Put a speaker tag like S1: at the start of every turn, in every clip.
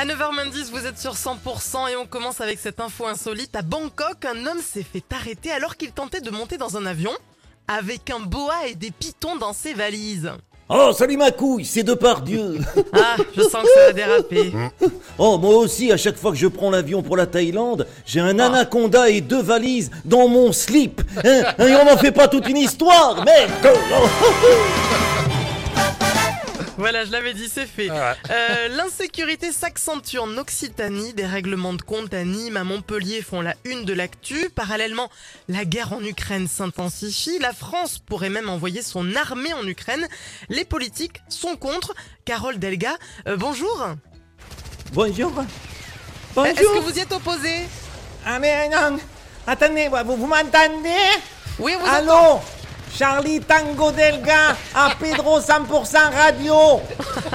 S1: À 9h10, vous êtes sur 100% et on commence avec cette info insolite. À Bangkok, un homme s'est fait arrêter alors qu'il tentait de monter dans un avion avec un boa et des pitons dans ses valises.
S2: Oh, salut ma couille, c'est de par Dieu.
S1: Ah, je sens que ça va déraper.
S2: Oh, moi aussi, à chaque fois que je prends l'avion pour la Thaïlande, j'ai un anaconda et deux valises dans mon slip. Hein et on n'en fait pas toute une histoire, merde.
S1: Voilà, je l'avais dit, c'est fait. Euh, L'insécurité s'accentue en Occitanie. Des règlements de compte à Nîmes, à Montpellier font la une de l'actu. Parallèlement, la guerre en Ukraine s'intensifie. La France pourrait même envoyer son armée en Ukraine. Les politiques sont contre. Carole Delga, euh, bonjour.
S2: Bonjour.
S1: Est-ce que
S2: Bonjour.
S1: vous y êtes opposé
S2: Ah mais non. Attendez, vous, vous m'entendez?
S1: Oui, vous.
S2: Allô? Charlie Tango Delga à Pedro 100% Radio.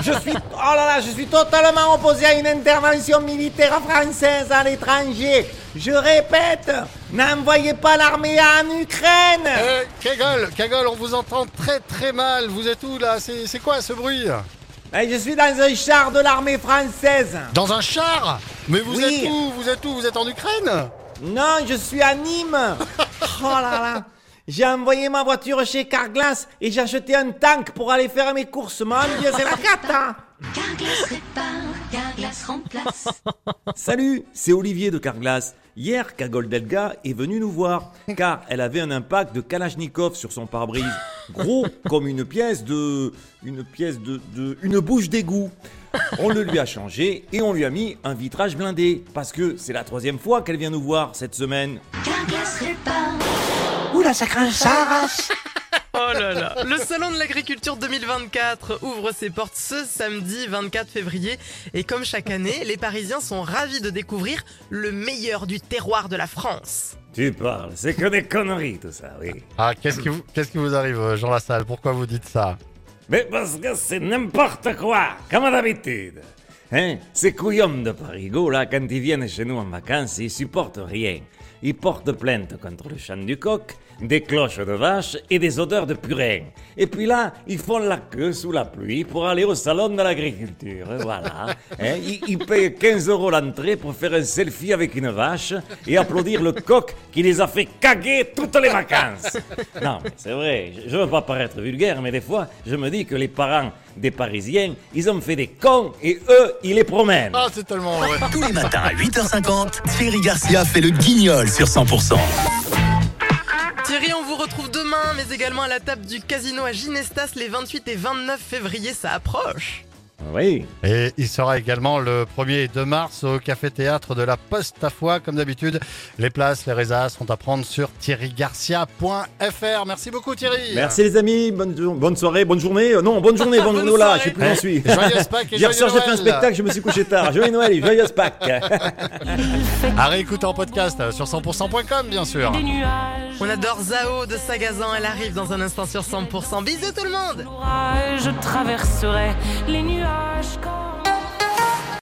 S2: Je suis oh là là, je suis totalement opposé à une intervention militaire française à l'étranger. Je répète, n'envoyez pas l'armée en Ukraine.
S3: Euh, Kagol, Kagol, on vous entend très très mal. Vous êtes où là? C'est quoi ce bruit?
S2: Eh, Je suis dans un char de l'armée française.
S3: Dans un char? Mais vous
S2: Oui.
S3: êtes où? Vous êtes où? Vous êtes en Ukraine?
S2: Non, je suis à Nîmes. Oh là là. J'ai envoyé ma voiture chez Carglass et j'ai acheté un tank pour aller faire mes courses. Mon Dieu, c'est la cata.
S4: Carglass répare, Carglass remplace.
S2: Salut, c'est Olivier de Carglass. Hier, Kagol Delga est venue nous voir car elle avait un impact de Kalachnikov sur son pare-brise, gros comme une pièce de, une pièce de, de- une bouche d'égout. On le lui a changé et on lui a mis un vitrage blindé parce que c'est la troisième fois qu'elle vient nous voir cette semaine.
S4: Carglass répare.
S1: Oh là là Le Salon de l'Agriculture 2024 ouvre ses portes ce samedi 24 février. Et comme chaque année, les Parisiens sont ravis de découvrir le meilleur du terroir de la France.
S2: Tu parles, c'est que des conneries tout ça, oui.
S3: Ah, qu'est-ce qui vous, qu'est-ce qui vous arrive, Jean Lassalle? Pourquoi vous dites ça?
S2: Mais parce que c'est n'importe quoi, comme d'habitude. Hein? Ces couillons de Parigot, là, quand ils viennent chez nous en vacances, ils supportent rien. Ils portent plainte contre le chant du coq, des cloches de vache et des odeurs de purin. Et puis là, ils font la queue sous la pluie pour aller au salon de l'agriculture. Voilà. Hein? Ils, ils payent 15 euros l'entrée pour faire un selfie avec une vache et applaudir le coq qui les a fait caguer toutes les vacances. Non, c'est vrai, je- je veux pas paraître vulgaire, mais des fois, je me dis que les parents des Parisiens, ils ont fait des cons et eux, ils les promènent.
S3: Ah, c'est tellement vrai.
S5: Tous les matins à 8h50, Thierry Garcia fait le guignol sur 100%.
S1: Thierry, on vous retrouve demain, mais également à la table du casino à Ginestas les 28 et 29 février, ça approche.
S2: Oui.
S3: Et il sera également le 1er et 2 mars au Café Théâtre de la Poste à Foix, comme d'habitude. Les places, les résas sont à prendre sur thierrygarcia.fr. Merci beaucoup Thierry.
S2: Merci les amis, bonne, soirée, bonne journée. Euh, non, bonne journée, bonne,
S1: Bonne
S2: journée. là, je sais plus où j'en suis.
S3: Joyeuse Pâques et
S2: Hier soir, j'ai
S3: joyeux
S2: fait un
S3: Noël.
S2: spectacle, je me suis couché tard. Joyeux Noël et joyeuse Pâques.
S3: À réécouter en podcast sur 100%.com, bien sûr.
S1: On adore Zao de Sagazan, elle arrive dans un instant sur 100%. Bisous tout le monde
S6: je traverserai les nuages comme